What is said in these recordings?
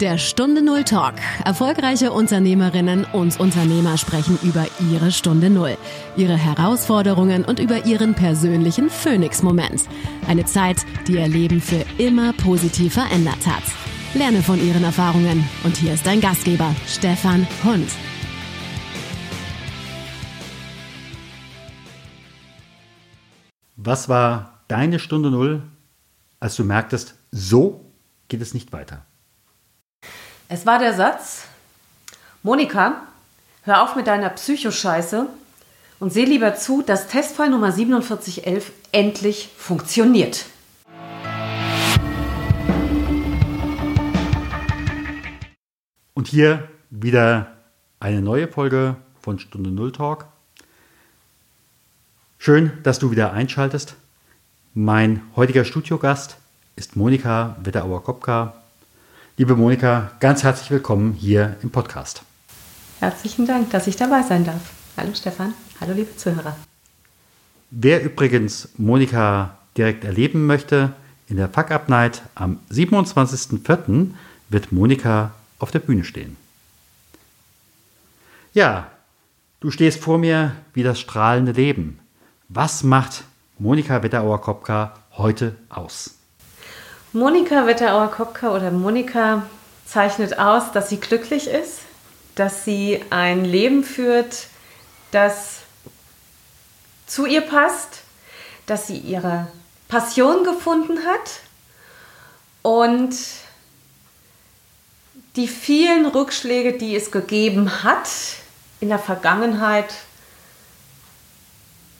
Der Stunde Null Talk. Erfolgreiche Unternehmerinnen und Unternehmer sprechen über ihre Stunde Null, ihre Herausforderungen und über ihren persönlichen Phoenix-Moment. Eine Zeit, die ihr Leben für immer positiv verändert hat. Lerne von ihren Erfahrungen. Und hier ist dein Gastgeber, Stefan Hund. Was war deine Stunde Null, als du merktest, so geht es nicht weiter? Es war der Satz, Monika, hör auf mit deiner Psychoscheiße und seh lieber zu, dass Testfall Nummer 4711 endlich funktioniert. Und hier wieder eine neue Folge von Stunde Null Talk. Schön, dass du wieder einschaltest. Mein heutiger Studiogast ist Monika Wetterauer-Kopka, Liebe Monika, ganz herzlich willkommen hier im Podcast. Herzlichen Dank, dass ich dabei sein darf. Hallo Stefan, hallo liebe Zuhörer. Wer übrigens Monika direkt erleben möchte, in der Fuck Up Night am 27.04. wird Monika auf der Bühne stehen. Ja, du stehst vor mir wie das strahlende Leben. Was macht Monika Wetterauer-Kopka heute aus? Monika Wetterauer-Kopka oder Monika zeichnet aus, dass sie glücklich ist, dass sie ein Leben führt, das zu ihr passt, dass sie ihre Passion gefunden hat und die vielen Rückschläge, die es gegeben hat in der Vergangenheit,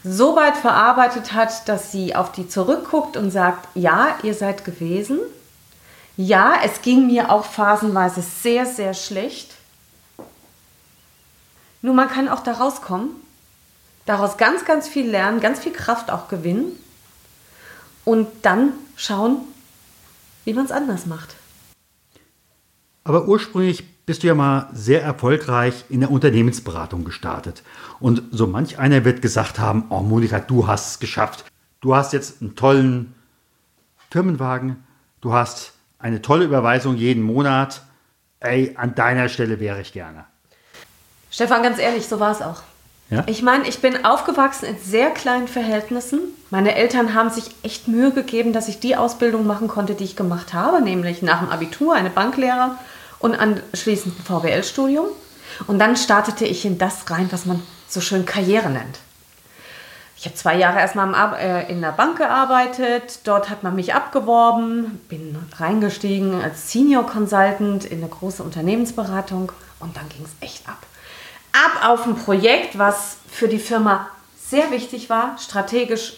so weit verarbeitet hat, dass sie auf die zurückguckt und sagt, ja, ihr seid gewesen. Ja, es ging mir auch phasenweise sehr, sehr schlecht. Nur man kann auch da rauskommen, daraus ganz, ganz viel lernen, ganz viel Kraft auch gewinnen und dann schauen, wie man es anders macht. Aber ursprünglich bist du ja mal sehr erfolgreich in der Unternehmensberatung gestartet. Und so manch einer wird gesagt haben, oh Monika, du hast es geschafft. Du hast jetzt einen tollen Firmenwagen, du hast eine tolle Überweisung jeden Monat. Ey, an deiner Stelle wäre ich gerne. Stefan, ganz ehrlich, so war es auch. Ja? Ich meine, ich bin aufgewachsen in sehr kleinen Verhältnissen. Meine Eltern haben sich echt Mühe gegeben, dass ich die Ausbildung machen konnte, die ich gemacht habe, nämlich nach dem Abitur eine Banklehre und anschließend ein VWL-Studium. Und dann startete ich in das rein, was man so schön Karriere nennt. Ich habe zwei Jahre erstmal äh, in der Bank gearbeitet, dort hat man mich abgeworben, bin reingestiegen als Senior Consultant in eine große Unternehmensberatung und dann ging es echt ab. Ab auf ein Projekt, was für die Firma sehr wichtig war, strategisch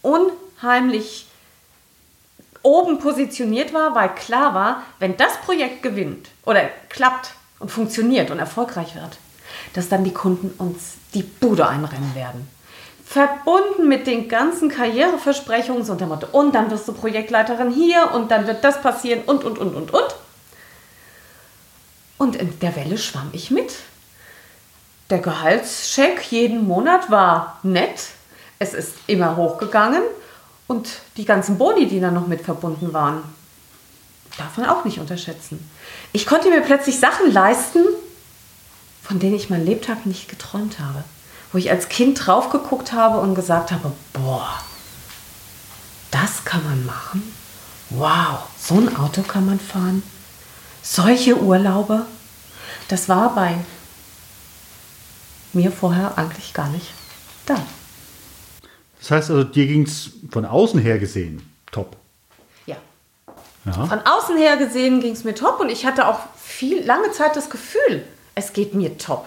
unheimlich oben positioniert war, weil klar war, wenn das Projekt gewinnt oder klappt und funktioniert und erfolgreich wird, dass dann die Kunden uns die Bude einrennen werden. Verbunden mit den ganzen Karriereversprechungen, so unter Motto, und dann wirst du Projektleiterin hier und dann wird das passieren und, und, und, und, und. Und in der Welle schwamm ich mit. Der Gehaltscheck jeden Monat war nett. Es ist immer hochgegangen und die ganzen Boni, die da noch mit verbunden waren, darf man auch nicht unterschätzen. Ich konnte mir plötzlich Sachen leisten, von denen ich mein Lebtag nicht geträumt habe. Wo ich als Kind drauf geguckt habe und gesagt habe, boah, das kann man machen? Wow, so ein Auto kann man fahren? Solche Urlaube? Das war bei mir vorher eigentlich gar nicht da. Das heißt also, dir ging es von außen her gesehen top. Ja. ja. Von außen her gesehen ging es mir top und ich hatte auch viel lange Zeit das Gefühl, es geht mir top.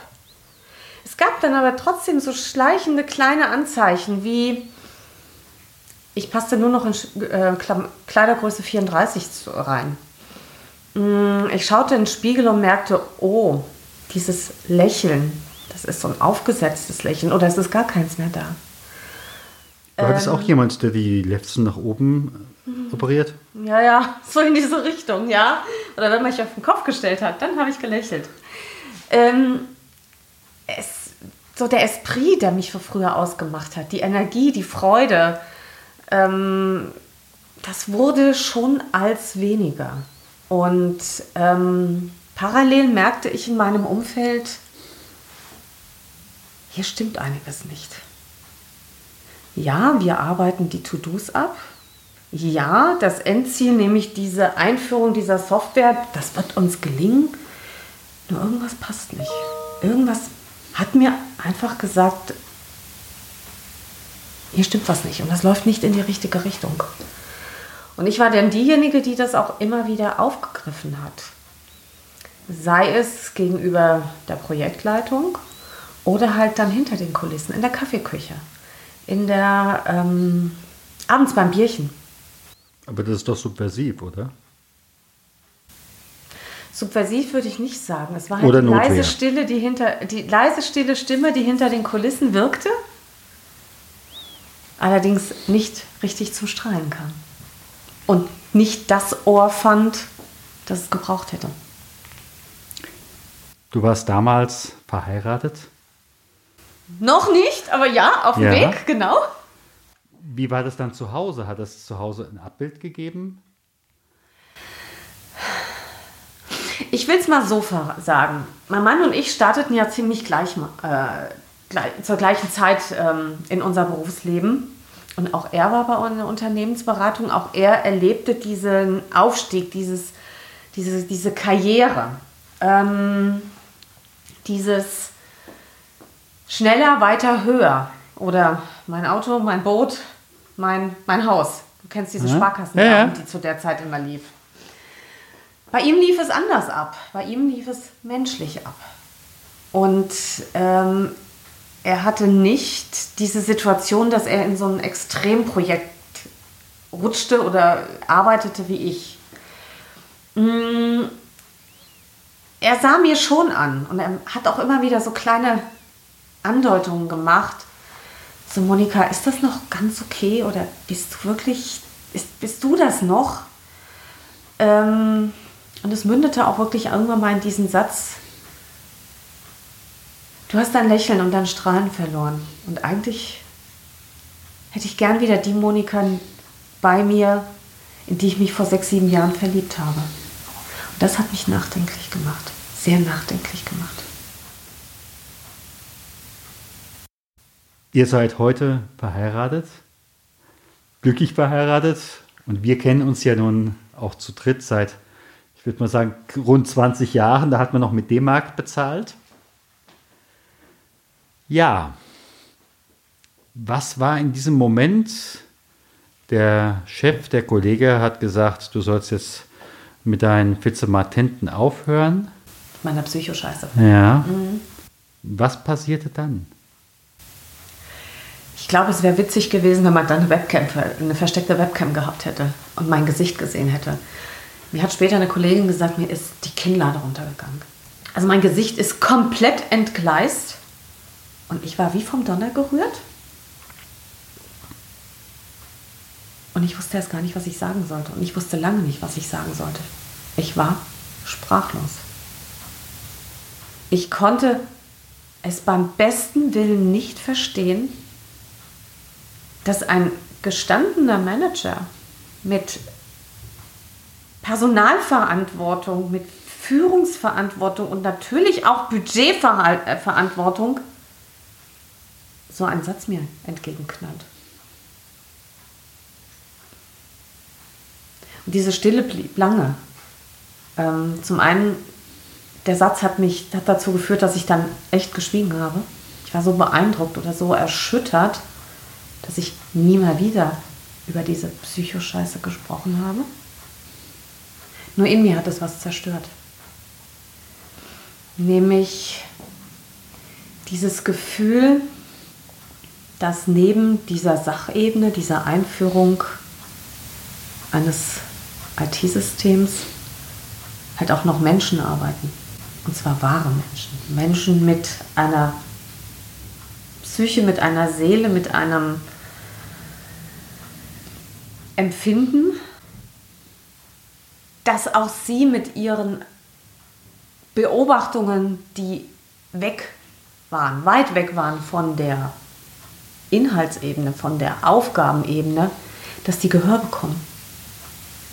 Es gab dann aber trotzdem so schleichende kleine Anzeichen wie ich passte nur noch in äh, Kleidergröße 34 rein. Mm, ich schaute in den Spiegel und merkte, oh, dieses Lächeln, das ist so ein aufgesetztes Lächeln oder es ist gar keins mehr da. War das auch ähm. jemand, der die Lefzen nach oben äh, operiert? Ja, ja, so in diese Richtung, ja. Oder wenn man mich auf den Kopf gestellt hat, dann habe ich gelächelt. Ähm, es, so der Esprit, der mich für früher ausgemacht hat, die Energie, die Freude, ähm, das wurde schon als weniger. Und ähm, parallel merkte ich in meinem Umfeld, hier stimmt einiges nicht. Ja, wir arbeiten die To-Dos ab. Ja, das Endziel, nämlich diese Einführung dieser Software, das wird uns gelingen. Nur irgendwas passt nicht. Irgendwas hat mir einfach gesagt, hier stimmt was nicht und das läuft nicht in die richtige Richtung. Und ich war dann diejenige, die das auch immer wieder aufgegriffen hat. Sei es gegenüber der Projektleitung oder halt dann hinter den Kulissen, in der Kaffeeküche, in der ähm, abends beim Bierchen. Aber das ist doch subversiv, oder? Subversiv würde ich nicht sagen. Es war halt oder die leise Stille, die hinter die leise stille Stimme, die hinter den Kulissen wirkte, allerdings nicht richtig zum Strahlen kam und nicht das Ohr fand, das es gebraucht hätte. Du warst damals verheiratet? Noch nicht, aber ja, auf dem ja. Weg, genau. Wie war das dann zu Hause? Hat es zu Hause ein Abbild gegeben? Ich will es mal so sagen. Mein Mann und ich starteten ja ziemlich gleich, äh, gleich zur gleichen Zeit ähm, in unser Berufsleben. Und auch er war bei einer Unternehmensberatung. Auch er erlebte diesen Aufstieg, dieses, diese, diese Karriere. Ähm, dieses schneller, weiter, höher. Oder mein Auto, mein Boot, mein, mein Haus. Du kennst diese ja. Sparkassen, ja, ja. die zu der Zeit immer lief. Bei ihm lief es anders ab. Bei ihm lief es menschlich ab. Und ähm, er hatte nicht diese Situation, dass er in so ein Extremprojekt rutschte oder arbeitete wie ich. Mm, er sah mir schon an und er hat auch immer wieder so kleine Andeutungen gemacht. So, Monika, ist das noch ganz okay oder bist du wirklich, ist, bist du das noch? Ähm, und es mündete auch wirklich irgendwann mal in diesen Satz, du hast dein Lächeln und dein Strahlen verloren. Und eigentlich hätte ich gern wieder die Monika bei mir, in die ich mich vor sechs, sieben Jahren verliebt habe. Und das hat mich nachdenklich gemacht, sehr nachdenklich gemacht. Ihr seid heute verheiratet, glücklich verheiratet und wir kennen uns ja nun auch zu dritt seit, ich würde mal sagen, rund 20 Jahren. Da hat man noch mit D-Mark bezahlt. Ja, was war in diesem Moment? Der Chef, der Kollege hat gesagt, du sollst jetzt mit deinen Fizematenten aufhören. Meiner Psychoscheiße. Ja. Mhm. Was passierte dann? Ich glaube, es wäre witzig gewesen, wenn man dann eine Webcam, eine versteckte Webcam gehabt hätte und mein Gesicht gesehen hätte. Mir hat später eine Kollegin gesagt, mir ist die Kinnlade runtergegangen. Also mein Gesicht ist komplett entgleist und ich war wie vom Donner gerührt. Und ich wusste erst gar nicht, was ich sagen sollte. Und ich wusste lange nicht, was ich sagen sollte. Ich war sprachlos. Ich konnte es beim besten Willen nicht verstehen, dass ein gestandener Manager mit Personalverantwortung, mit Führungsverantwortung und natürlich auch Budgetverantwortung so einen Satz mir entgegenknallt. Und diese Stille blieb lange. Ähm, zum einen, der Satz hat mich hat dazu geführt, dass ich dann echt geschwiegen habe. Ich war so beeindruckt oder so erschüttert, dass ich nie mehr wieder über diese Psychoscheiße gesprochen habe. Nur in mir hat es was zerstört. Nämlich dieses Gefühl, dass neben dieser Sachebene, dieser Einführung eines IT-Systems halt auch noch Menschen arbeiten. Und zwar wahre Menschen. Menschen mit einer Psyche, mit einer Seele, mit einem Empfinden, dass auch sie mit ihren Beobachtungen, die weg waren, weit weg waren von der Inhaltsebene, von der Aufgabenebene, dass die Gehör bekommen.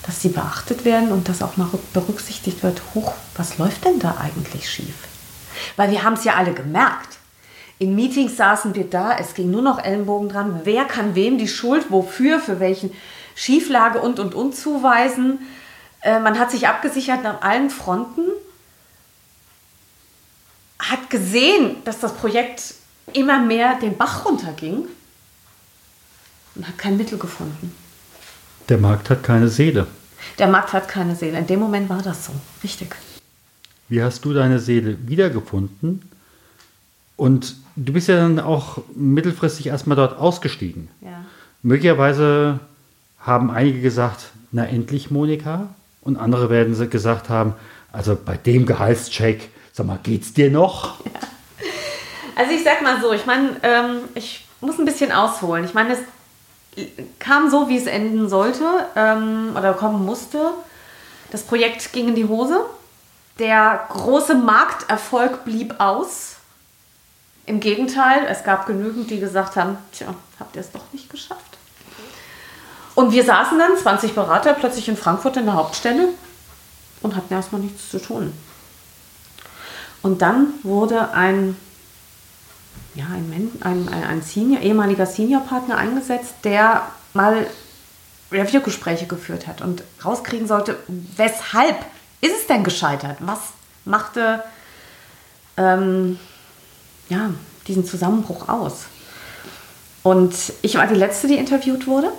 dass sie beachtet werden und dass auch mal berücksichtigt wird, hoch, was läuft denn da eigentlich schief? Weil wir haben es ja alle gemerkt. In Meetings saßen wir da, es ging nur noch Ellenbogen dran, wer kann wem die Schuld, wofür, für welchen Schieflage und und und zuweisen. Äh, man hat sich abgesichert an allen Fronten, hat gesehen, dass das Projekt immer mehr den Bach runterging und hat kein Mittel gefunden. Der Markt hat keine Seele. Der Markt hat keine Seele. In dem Moment war das so. Richtig. Wie hast du deine Seele wiedergefunden? Und du bist ja dann auch mittelfristig erstmal dort ausgestiegen. Ja. Möglicherweise haben einige gesagt, na endlich Monika. Und andere werden gesagt haben, also bei dem Gehaltscheck, sag mal, geht's dir noch? Ja. Also ich sag mal so, ich meine, ähm, ich muss ein bisschen ausholen. Ich meine, es kam so, wie es enden sollte ähm, oder kommen musste. Das Projekt ging in die Hose. Der große Markterfolg blieb aus. Im Gegenteil, es gab genügend, die gesagt haben, tja, habt ihr es doch nicht geschafft. Und wir saßen dann, 20 Berater, plötzlich in Frankfurt in der Hauptstelle und hatten erstmal nichts zu tun. Und dann wurde ein ja, ein, ein, ein Senior, ehemaliger Seniorpartner eingesetzt, der mal Review-Gespräche geführt hat und rauskriegen sollte, weshalb ist es denn gescheitert? Was machte ähm, ja, diesen Zusammenbruch aus? Und ich war die Letzte, die interviewt wurde,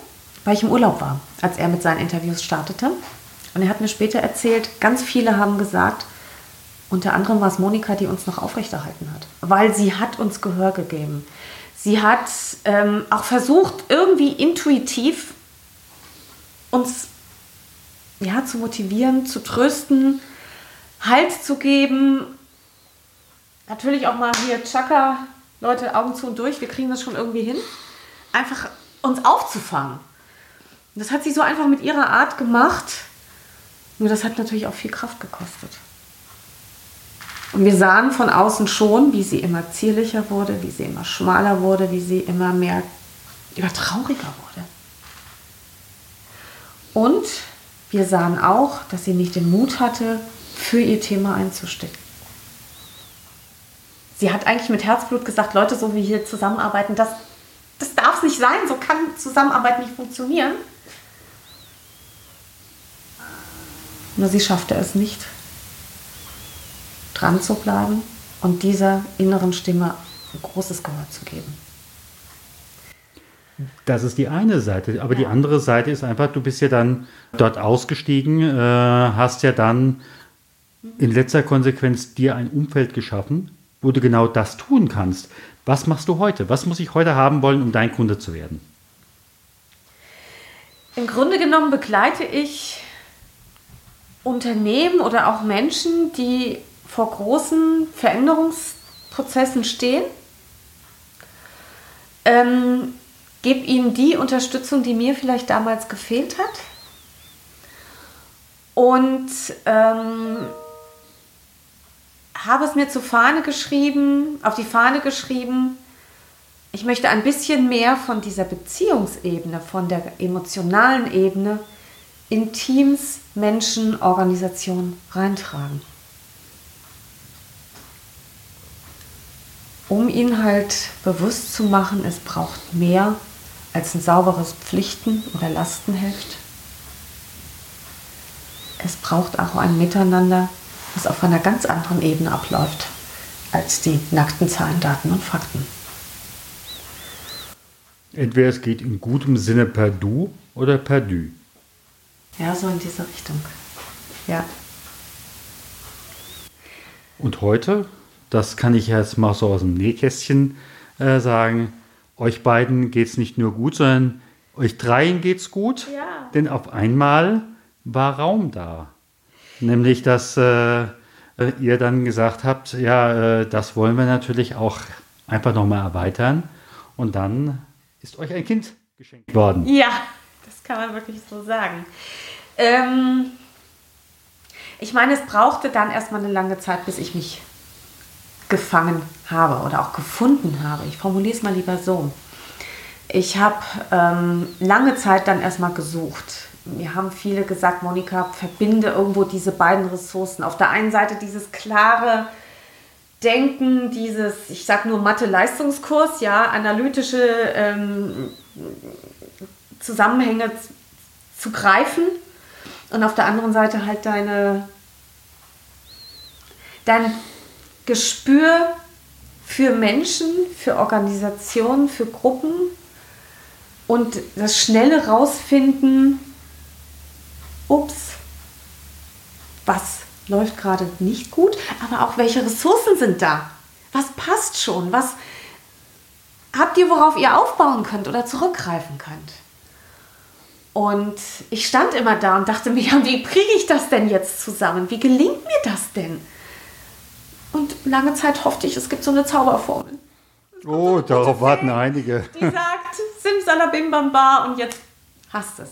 weil ich im Urlaub war, als er mit seinen Interviews startete. Und er hat mir später erzählt, ganz viele haben gesagt, unter anderem war es Monika, die uns noch aufrechterhalten hat, weil sie hat uns Gehör gegeben. Sie hat ähm, auch versucht, irgendwie intuitiv uns ja, zu motivieren, zu trösten, Halt zu geben. Natürlich auch mal hier, Chaka, Leute, Augen zu und durch, wir kriegen das schon irgendwie hin. Einfach uns aufzufangen. Das hat sie so einfach mit ihrer Art gemacht. Nur das hat natürlich auch viel Kraft gekostet. Und wir sahen von außen schon, wie sie immer zierlicher wurde, wie sie immer schmaler wurde, wie sie immer mehr, immer trauriger wurde. Und wir sahen auch, dass sie nicht den Mut hatte, für ihr Thema einzustehen. Sie hat eigentlich mit Herzblut gesagt, Leute, so wie hier zusammenarbeiten, das, das darf es nicht sein, so kann Zusammenarbeit nicht funktionieren. Nur sie schaffte es nicht dran zu bleiben und dieser inneren Stimme ein großes Gehör zu geben. Das ist die eine Seite, aber ja. die andere Seite ist einfach, du bist ja dann dort ausgestiegen, äh, hast ja dann in letzter Konsequenz dir ein Umfeld geschaffen, wo du genau das tun kannst. Was machst du heute? Was muss ich heute haben wollen, um dein Kunde zu werden? Im Grunde genommen begleite ich Unternehmen oder auch Menschen, die vor großen Veränderungsprozessen stehen. Ähm, gebe ihnen die Unterstützung, die mir vielleicht damals gefehlt hat. Und ähm, habe es mir zur Fahne geschrieben, auf die Fahne geschrieben, ich möchte ein bisschen mehr von dieser Beziehungsebene, von der emotionalen Ebene in Teams, Menschen, Organisationen reintragen. um ihn halt bewusst zu machen, es braucht mehr als ein sauberes Pflichten- oder Lastenheft. Es braucht auch ein Miteinander, das auf einer ganz anderen Ebene abläuft als die nackten Zahlen, Daten und Fakten. Entweder es geht in gutem Sinne per Du oder per Dü. Ja, so in diese Richtung. Ja. Und heute das kann ich jetzt mal so aus dem Nähkästchen äh, sagen. Euch beiden geht es nicht nur gut, sondern euch dreien geht es gut. Ja. Denn auf einmal war Raum da. Nämlich, dass äh, ihr dann gesagt habt, ja, äh, das wollen wir natürlich auch einfach nochmal erweitern. Und dann ist euch ein Kind geschenkt worden. Ja, das kann man wirklich so sagen. Ähm, ich meine, es brauchte dann erstmal eine lange Zeit, bis ich mich gefangen habe oder auch gefunden habe. Ich formuliere es mal lieber so. Ich habe ähm, lange Zeit dann erstmal gesucht. Mir haben viele gesagt, Monika, verbinde irgendwo diese beiden Ressourcen. Auf der einen Seite dieses klare Denken, dieses, ich sag nur Mathe-Leistungskurs, ja, analytische ähm, Zusammenhänge zu greifen und auf der anderen Seite halt deine dein Gespür für Menschen, für Organisationen, für Gruppen und das schnelle Rausfinden, ups, was läuft gerade nicht gut, aber auch welche Ressourcen sind da? Was passt schon? Was habt ihr, worauf ihr aufbauen könnt oder zurückgreifen könnt? Und ich stand immer da und dachte mir, ja, wie kriege ich das denn jetzt zusammen? Wie gelingt mir das denn? Und lange Zeit hoffte ich, es gibt so eine Zauberformel. Oh, darauf warten einige. Die sagt, Simsalabim Bamba und jetzt hast es.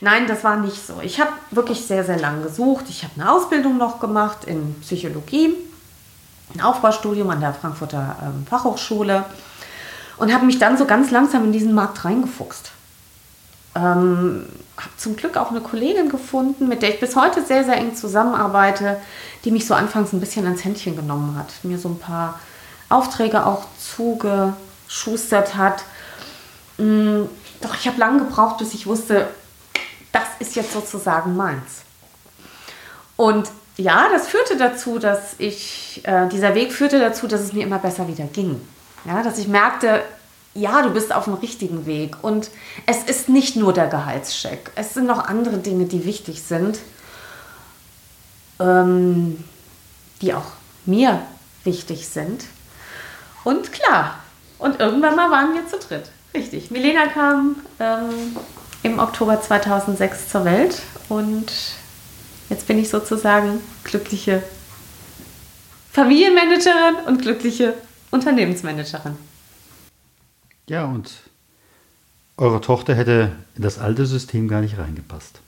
Nein, das war nicht so. Ich habe wirklich sehr, sehr lange gesucht. Ich habe eine Ausbildung noch gemacht in Psychologie, ein Aufbaustudium an der Frankfurter ähm, Fachhochschule und habe mich dann so ganz langsam in diesen Markt reingefuchst. Ähm, habe zum Glück auch eine Kollegin gefunden, mit der ich bis heute sehr, sehr eng zusammenarbeite, die mich so anfangs ein bisschen ans Händchen genommen hat, mir so ein paar Aufträge auch zugeschustert hat. Mm, doch ich habe lange gebraucht, bis ich wusste, das ist jetzt sozusagen meins. Und ja, das führte dazu, dass ich, äh, dieser Weg führte dazu, dass es mir immer besser wieder ging. Ja, dass ich merkte, ja, du bist auf dem richtigen Weg. Und es ist nicht nur der Gehaltscheck. Es sind noch andere Dinge, die wichtig sind, ähm, die auch mir wichtig sind. Und klar, und irgendwann mal waren wir zu dritt. Richtig. Milena kam ähm, im Oktober 2006 zur Welt und jetzt bin ich sozusagen glückliche Familienmanagerin und glückliche Unternehmensmanagerin. Ja, und eure Tochter hätte in das alte System gar nicht reingepasst.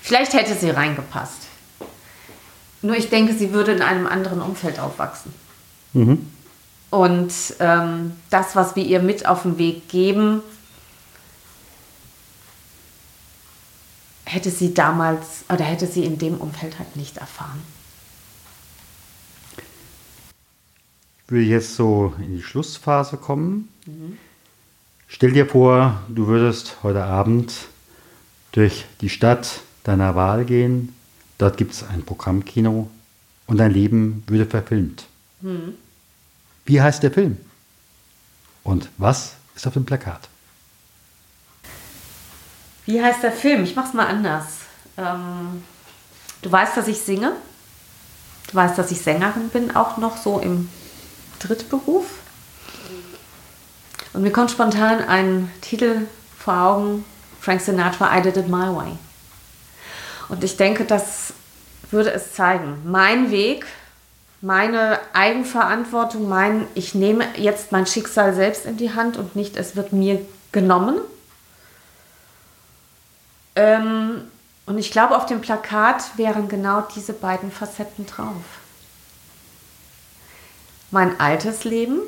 Vielleicht hätte sie reingepasst. Nur ich denke, sie würde in einem anderen Umfeld aufwachsen. Mhm. Und ähm, das, was wir ihr mit auf den Weg geben, hätte sie damals oder hätte sie in dem Umfeld halt nicht erfahren. Ich will jetzt so in die Schlussphase kommen. Mhm. Stell dir vor, du würdest heute Abend durch die Stadt deiner Wahl gehen. Dort gibt es ein Programmkino und dein Leben würde verfilmt. Mhm. Wie heißt der Film? Und was ist auf dem Plakat? Wie heißt der Film? Ich mach's mal anders. Ähm, du weißt, dass ich singe. Du weißt, dass ich Sängerin bin, auch noch so im Drittberuf. Und mir kommt spontan ein Titel vor Augen: Frank Sinatra, I Did It My Way. Und ich denke, das würde es zeigen. Mein Weg, meine Eigenverantwortung, mein, ich nehme jetzt mein Schicksal selbst in die Hand und nicht, es wird mir genommen. Ähm, und ich glaube, auf dem Plakat wären genau diese beiden Facetten drauf. Mein altes Leben,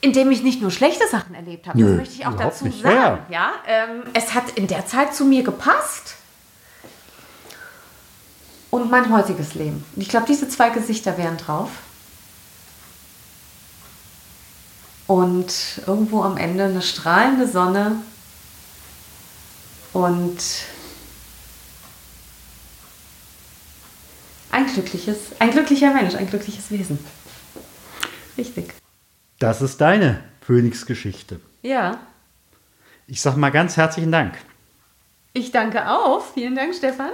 in dem ich nicht nur schlechte Sachen erlebt habe, Nö, das möchte ich auch dazu sagen. Ja. ja ähm, es hat in der Zeit zu mir gepasst. Und mein heutiges Leben. Und ich glaube, diese zwei Gesichter wären drauf. Und irgendwo am Ende eine strahlende Sonne und ein glückliches, ein glücklicher Mensch, ein glückliches Wesen. Richtig. Das ist deine Phönix-Geschichte. Ja. Ich sage mal ganz herzlichen Dank. Ich danke auch. Vielen Dank, Stefan.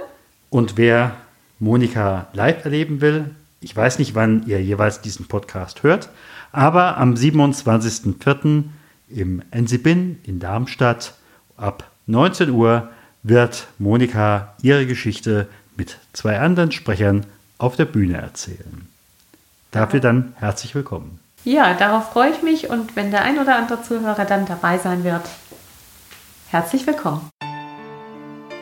Und wer Monika live erleben will, ich weiß nicht, wann ihr jeweils diesen Podcast hört, aber am 27.04. im Ensibin in Darmstadt ab 19 Uhr wird Monika ihre Geschichte mit zwei anderen Sprechern auf der Bühne erzählen. Dafür dann herzlich willkommen. Ja, darauf freue ich mich und wenn der ein oder andere Zuhörer dann dabei sein wird, herzlich willkommen.